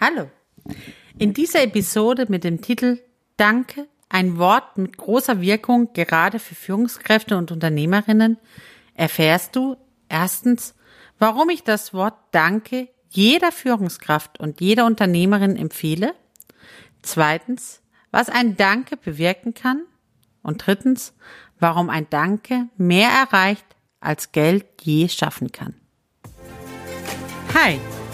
Hallo. In dieser Episode mit dem Titel Danke, ein Wort mit großer Wirkung gerade für Führungskräfte und Unternehmerinnen, erfährst du erstens, warum ich das Wort Danke jeder Führungskraft und jeder Unternehmerin empfehle, zweitens, was ein Danke bewirken kann und drittens, warum ein Danke mehr erreicht, als Geld je schaffen kann. Hi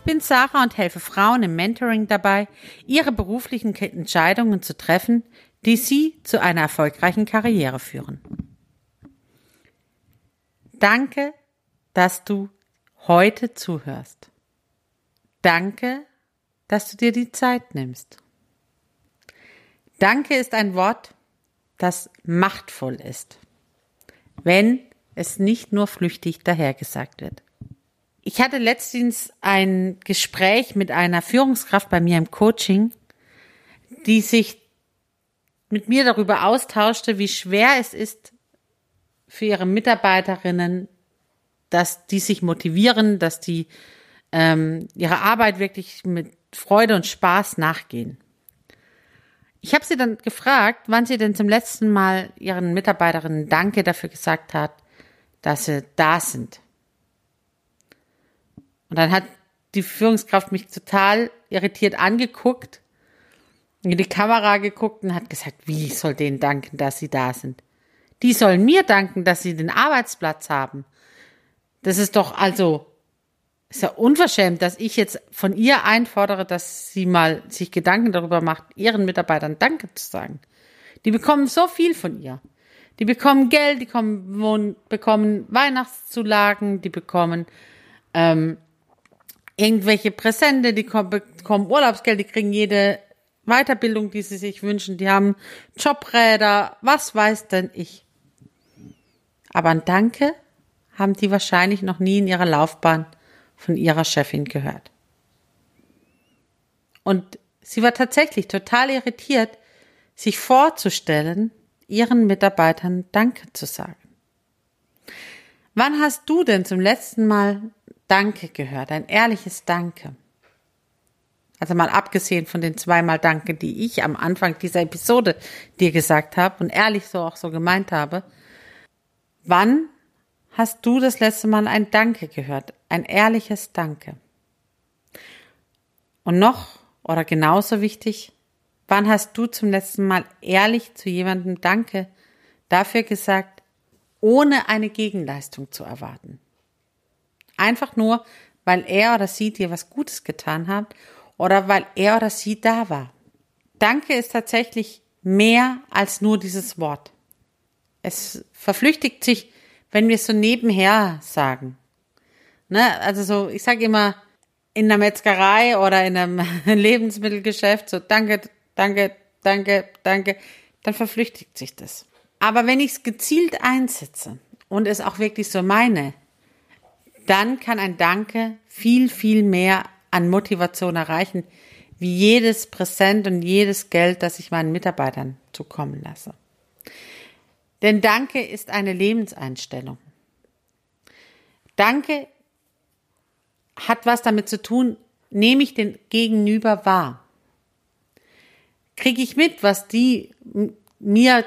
Ich bin Sarah und helfe Frauen im Mentoring dabei, ihre beruflichen Entscheidungen zu treffen, die sie zu einer erfolgreichen Karriere führen. Danke, dass du heute zuhörst. Danke, dass du dir die Zeit nimmst. Danke ist ein Wort, das machtvoll ist, wenn es nicht nur flüchtig dahergesagt wird. Ich hatte letztens ein Gespräch mit einer Führungskraft bei mir im Coaching, die sich mit mir darüber austauschte, wie schwer es ist für ihre Mitarbeiterinnen, dass die sich motivieren, dass die ähm, ihrer Arbeit wirklich mit Freude und Spaß nachgehen. Ich habe sie dann gefragt, wann sie denn zum letzten Mal ihren Mitarbeiterinnen Danke dafür gesagt hat, dass sie da sind. Und dann hat die Führungskraft mich total irritiert angeguckt, in die Kamera geguckt und hat gesagt, wie ich soll denen danken, dass sie da sind. Die sollen mir danken, dass sie den Arbeitsplatz haben. Das ist doch also, ist ja unverschämt, dass ich jetzt von ihr einfordere, dass sie mal sich Gedanken darüber macht, ihren Mitarbeitern Danke zu sagen. Die bekommen so viel von ihr. Die bekommen Geld, die bekommen, bekommen Weihnachtszulagen, die bekommen ähm, irgendwelche Präsente, die bekommen Urlaubsgeld, die kriegen jede Weiterbildung, die sie sich wünschen, die haben Jobräder, was weiß denn ich. Aber ein Danke haben die wahrscheinlich noch nie in ihrer Laufbahn von ihrer Chefin gehört. Und sie war tatsächlich total irritiert, sich vorzustellen, ihren Mitarbeitern Danke zu sagen. Wann hast du denn zum letzten Mal Danke gehört, ein ehrliches Danke. Also mal abgesehen von den zweimal Danke, die ich am Anfang dieser Episode dir gesagt habe und ehrlich so auch so gemeint habe. Wann hast du das letzte Mal ein Danke gehört? Ein ehrliches Danke. Und noch oder genauso wichtig, wann hast du zum letzten Mal ehrlich zu jemandem Danke dafür gesagt, ohne eine Gegenleistung zu erwarten? Einfach nur, weil er oder sie dir was Gutes getan hat oder weil er oder sie da war. Danke ist tatsächlich mehr als nur dieses Wort. Es verflüchtigt sich, wenn wir es so nebenher sagen. Ne? Also so, ich sage immer, in der Metzgerei oder in einem Lebensmittelgeschäft, so danke, danke, danke, danke, dann verflüchtigt sich das. Aber wenn ich es gezielt einsetze und es auch wirklich so meine, dann kann ein Danke viel, viel mehr an Motivation erreichen, wie jedes Präsent und jedes Geld, das ich meinen Mitarbeitern zukommen lasse. Denn Danke ist eine Lebenseinstellung. Danke hat was damit zu tun, nehme ich den Gegenüber wahr. Kriege ich mit, was die mir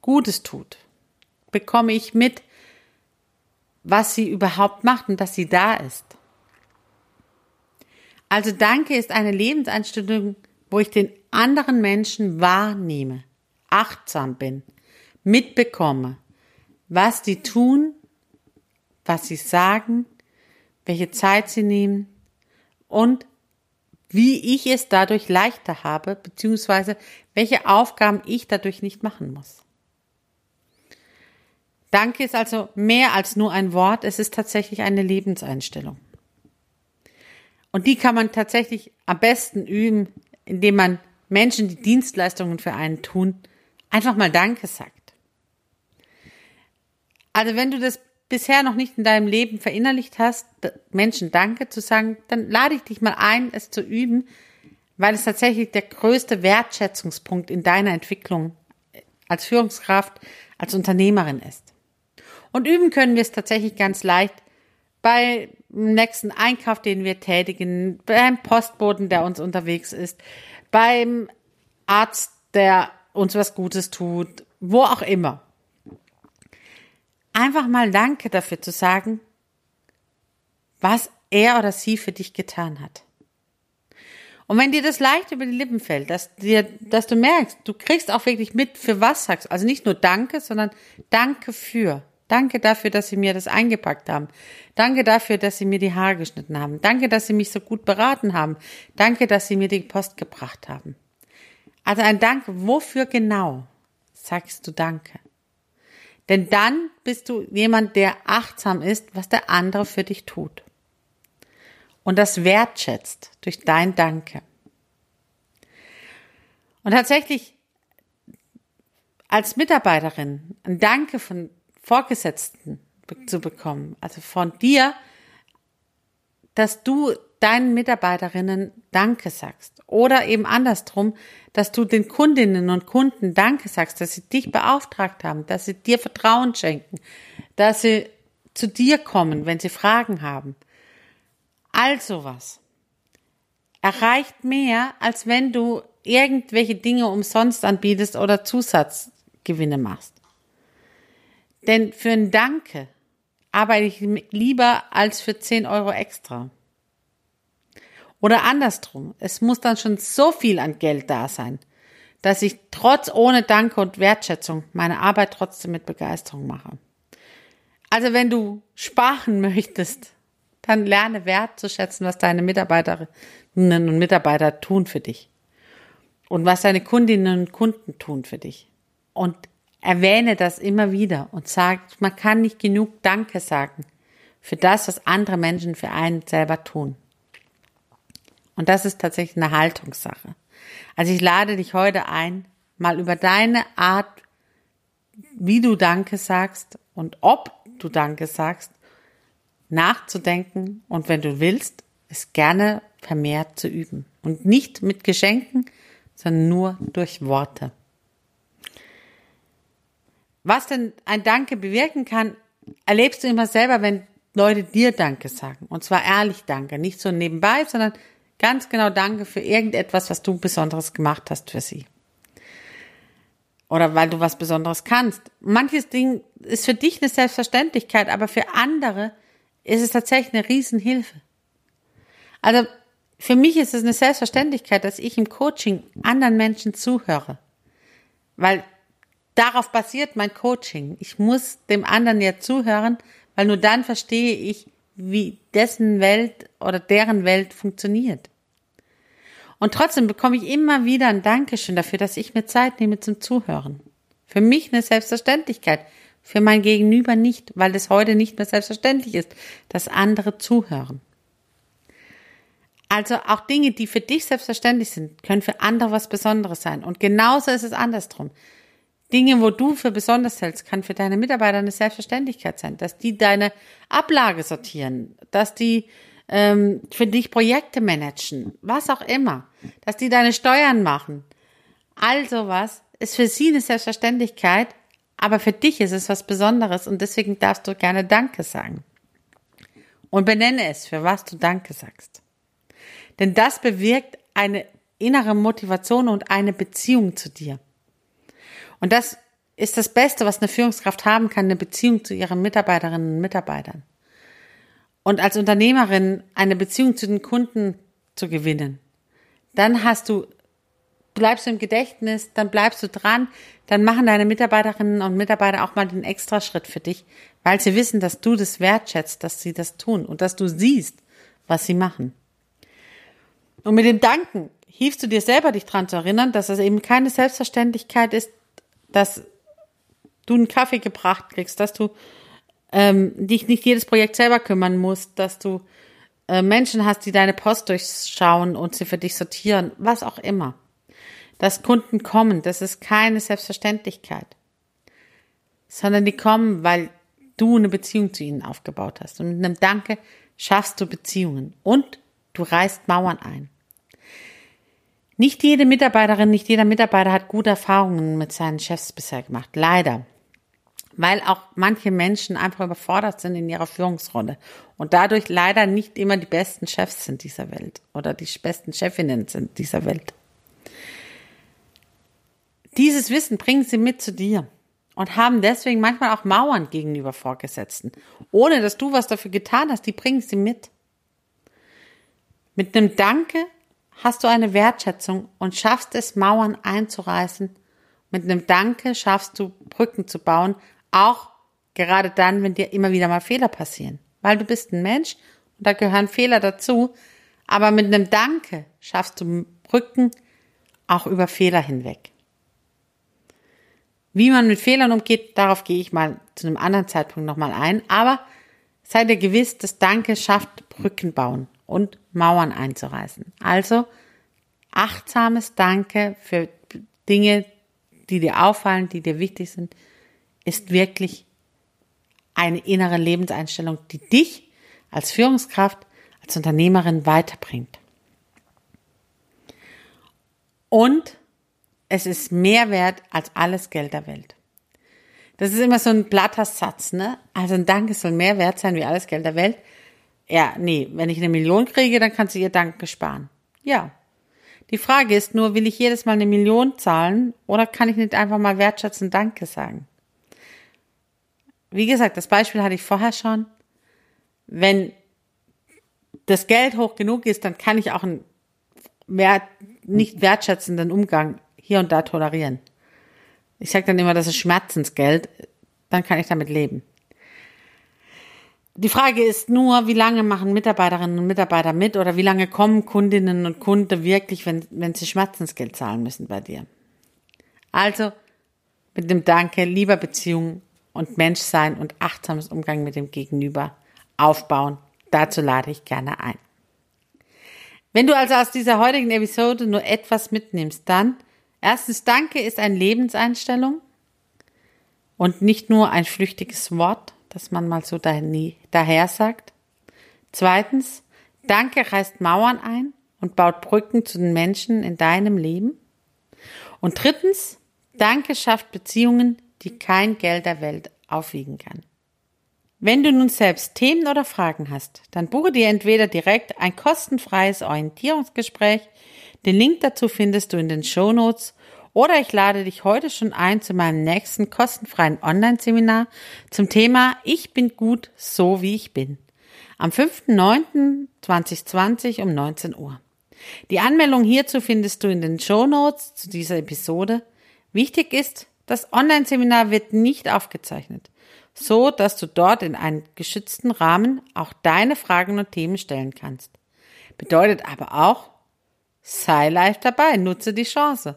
Gutes tut? Bekomme ich mit, was sie überhaupt macht und dass sie da ist. Also Danke ist eine Lebenseinstellung, wo ich den anderen Menschen wahrnehme, achtsam bin, mitbekomme, was die tun, was sie sagen, welche Zeit sie nehmen und wie ich es dadurch leichter habe, beziehungsweise welche Aufgaben ich dadurch nicht machen muss. Danke ist also mehr als nur ein Wort, es ist tatsächlich eine Lebenseinstellung. Und die kann man tatsächlich am besten üben, indem man Menschen, die Dienstleistungen für einen tun, einfach mal Danke sagt. Also wenn du das bisher noch nicht in deinem Leben verinnerlicht hast, Menschen Danke zu sagen, dann lade ich dich mal ein, es zu üben, weil es tatsächlich der größte Wertschätzungspunkt in deiner Entwicklung als Führungskraft, als Unternehmerin ist. Und üben können wir es tatsächlich ganz leicht bei dem nächsten Einkauf, den wir tätigen, beim Postboten, der uns unterwegs ist, beim Arzt, der uns was Gutes tut, wo auch immer. Einfach mal Danke dafür zu sagen, was er oder sie für dich getan hat. Und wenn dir das leicht über die Lippen fällt, dass dir, dass du merkst, du kriegst auch wirklich mit, für was sagst, also nicht nur Danke, sondern Danke für. Danke dafür, dass Sie mir das eingepackt haben. Danke dafür, dass Sie mir die Haare geschnitten haben. Danke, dass Sie mich so gut beraten haben. Danke, dass Sie mir die Post gebracht haben. Also ein Danke. Wofür genau sagst du Danke? Denn dann bist du jemand, der achtsam ist, was der andere für dich tut und das wertschätzt durch dein Danke. Und tatsächlich als Mitarbeiterin ein Danke von Vorgesetzten zu bekommen, also von dir, dass du deinen Mitarbeiterinnen Danke sagst. Oder eben andersrum, dass du den Kundinnen und Kunden Danke sagst, dass sie dich beauftragt haben, dass sie dir Vertrauen schenken, dass sie zu dir kommen, wenn sie Fragen haben. All sowas erreicht mehr, als wenn du irgendwelche Dinge umsonst anbietest oder Zusatzgewinne machst. Denn für ein Danke arbeite ich lieber als für 10 Euro extra. Oder andersrum, es muss dann schon so viel an Geld da sein, dass ich trotz ohne Danke und Wertschätzung meine Arbeit trotzdem mit Begeisterung mache. Also wenn du sparen möchtest, dann lerne wertzuschätzen, was deine Mitarbeiterinnen und Mitarbeiter tun für dich. Und was deine Kundinnen und Kunden tun für dich. Und erwähne das immer wieder und sag, man kann nicht genug Danke sagen für das, was andere Menschen für einen selber tun. Und das ist tatsächlich eine Haltungssache. Also ich lade dich heute ein, mal über deine Art, wie du Danke sagst und ob du Danke sagst, nachzudenken und wenn du willst, es gerne vermehrt zu üben. Und nicht mit Geschenken, sondern nur durch Worte. Was denn ein Danke bewirken kann, erlebst du immer selber, wenn Leute dir Danke sagen. Und zwar ehrlich Danke. Nicht so nebenbei, sondern ganz genau Danke für irgendetwas, was du Besonderes gemacht hast für sie. Oder weil du was Besonderes kannst. Manches Ding ist für dich eine Selbstverständlichkeit, aber für andere ist es tatsächlich eine Riesenhilfe. Also für mich ist es eine Selbstverständlichkeit, dass ich im Coaching anderen Menschen zuhöre. Weil darauf basiert mein Coaching. Ich muss dem anderen ja zuhören, weil nur dann verstehe ich, wie dessen Welt oder deren Welt funktioniert. Und trotzdem bekomme ich immer wieder ein Dankeschön dafür, dass ich mir Zeit nehme zum Zuhören. Für mich eine Selbstverständlichkeit für mein Gegenüber nicht, weil es heute nicht mehr selbstverständlich ist, dass andere zuhören. Also auch Dinge, die für dich selbstverständlich sind, können für andere was Besonderes sein. Und genauso ist es andersrum. Dinge, wo du für besonders hältst, kann für deine Mitarbeiter eine Selbstverständlichkeit sein, dass die deine Ablage sortieren, dass die ähm, für dich Projekte managen, was auch immer, dass die deine Steuern machen. All sowas ist für sie eine Selbstverständlichkeit aber für dich ist es was Besonderes und deswegen darfst du gerne Danke sagen. Und benenne es, für was du Danke sagst. Denn das bewirkt eine innere Motivation und eine Beziehung zu dir. Und das ist das Beste, was eine Führungskraft haben kann, eine Beziehung zu ihren Mitarbeiterinnen und Mitarbeitern. Und als Unternehmerin eine Beziehung zu den Kunden zu gewinnen. Dann hast du bleibst du im Gedächtnis, dann bleibst du dran, dann machen deine Mitarbeiterinnen und Mitarbeiter auch mal den Extraschritt für dich, weil sie wissen, dass du das wertschätzt, dass sie das tun und dass du siehst, was sie machen. Und mit dem Danken hilfst du dir selber, dich dran zu erinnern, dass es eben keine Selbstverständlichkeit ist, dass du einen Kaffee gebracht kriegst, dass du ähm, dich nicht jedes Projekt selber kümmern musst, dass du äh, Menschen hast, die deine Post durchschauen und sie für dich sortieren, was auch immer. Dass Kunden kommen, das ist keine Selbstverständlichkeit, sondern die kommen, weil du eine Beziehung zu ihnen aufgebaut hast. Und mit einem Danke schaffst du Beziehungen und du reißt Mauern ein. Nicht jede Mitarbeiterin, nicht jeder Mitarbeiter hat gute Erfahrungen mit seinen Chefs bisher gemacht. Leider. Weil auch manche Menschen einfach überfordert sind in ihrer Führungsrolle und dadurch leider nicht immer die besten Chefs sind dieser Welt oder die besten Chefinnen sind dieser Welt. Dieses Wissen bringen sie mit zu dir und haben deswegen manchmal auch Mauern gegenüber Vorgesetzten, ohne dass du was dafür getan hast. Die bringen sie mit. Mit einem Danke hast du eine Wertschätzung und schaffst es, Mauern einzureißen. Mit einem Danke schaffst du, Brücken zu bauen, auch gerade dann, wenn dir immer wieder mal Fehler passieren. Weil du bist ein Mensch und da gehören Fehler dazu. Aber mit einem Danke schaffst du Brücken auch über Fehler hinweg. Wie man mit Fehlern umgeht, darauf gehe ich mal zu einem anderen Zeitpunkt nochmal ein. Aber sei dir gewiss, das Danke schafft Brücken bauen und Mauern einzureißen. Also achtsames Danke für Dinge, die dir auffallen, die dir wichtig sind, ist wirklich eine innere Lebenseinstellung, die dich als Führungskraft, als Unternehmerin weiterbringt. Und es ist mehr wert als alles Geld der Welt. Das ist immer so ein platter Satz, ne? Also ein Danke soll mehr wert sein wie alles Geld der Welt. Ja, nee, wenn ich eine Million kriege, dann kannst du ihr Danke sparen. Ja. Die Frage ist nur, will ich jedes Mal eine Million zahlen oder kann ich nicht einfach mal wertschätzen Danke sagen? Wie gesagt, das Beispiel hatte ich vorher schon. Wenn das Geld hoch genug ist, dann kann ich auch einen wert, nicht wertschätzenden Umgang hier und da tolerieren. Ich sage dann immer, das ist Schmerzensgeld, dann kann ich damit leben. Die Frage ist nur, wie lange machen Mitarbeiterinnen und Mitarbeiter mit oder wie lange kommen Kundinnen und Kunden wirklich, wenn, wenn sie Schmerzensgeld zahlen müssen bei dir. Also mit dem Danke, lieber Beziehung und Menschsein und achtsames Umgang mit dem Gegenüber aufbauen. Dazu lade ich gerne ein. Wenn du also aus dieser heutigen Episode nur etwas mitnimmst, dann erstens Danke ist eine Lebenseinstellung und nicht nur ein flüchtiges Wort dass man mal so daher sagt. Zweitens, Danke reißt Mauern ein und baut Brücken zu den Menschen in deinem Leben. Und drittens, Danke schafft Beziehungen, die kein Geld der Welt aufwiegen kann. Wenn du nun selbst Themen oder Fragen hast, dann buche dir entweder direkt ein kostenfreies Orientierungsgespräch. Den Link dazu findest du in den Show Notes oder ich lade dich heute schon ein zu meinem nächsten kostenfreien Online-Seminar zum Thema Ich bin gut so wie ich bin. Am 5.9.2020 um 19 Uhr. Die Anmeldung hierzu findest du in den Show Notes zu dieser Episode. Wichtig ist, das Online-Seminar wird nicht aufgezeichnet, so dass du dort in einem geschützten Rahmen auch deine Fragen und Themen stellen kannst. Bedeutet aber auch, sei live dabei, nutze die Chance.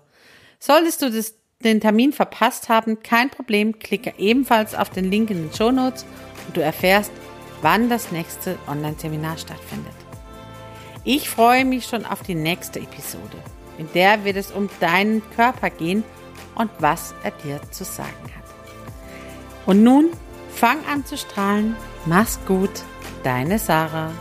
Solltest du das, den Termin verpasst haben, kein Problem, klicke ebenfalls auf den Link in den Show Notes und du erfährst, wann das nächste Online-Seminar stattfindet. Ich freue mich schon auf die nächste Episode. In der wird es um deinen Körper gehen und was er dir zu sagen hat. Und nun fang an zu strahlen. Mach's gut, deine Sarah.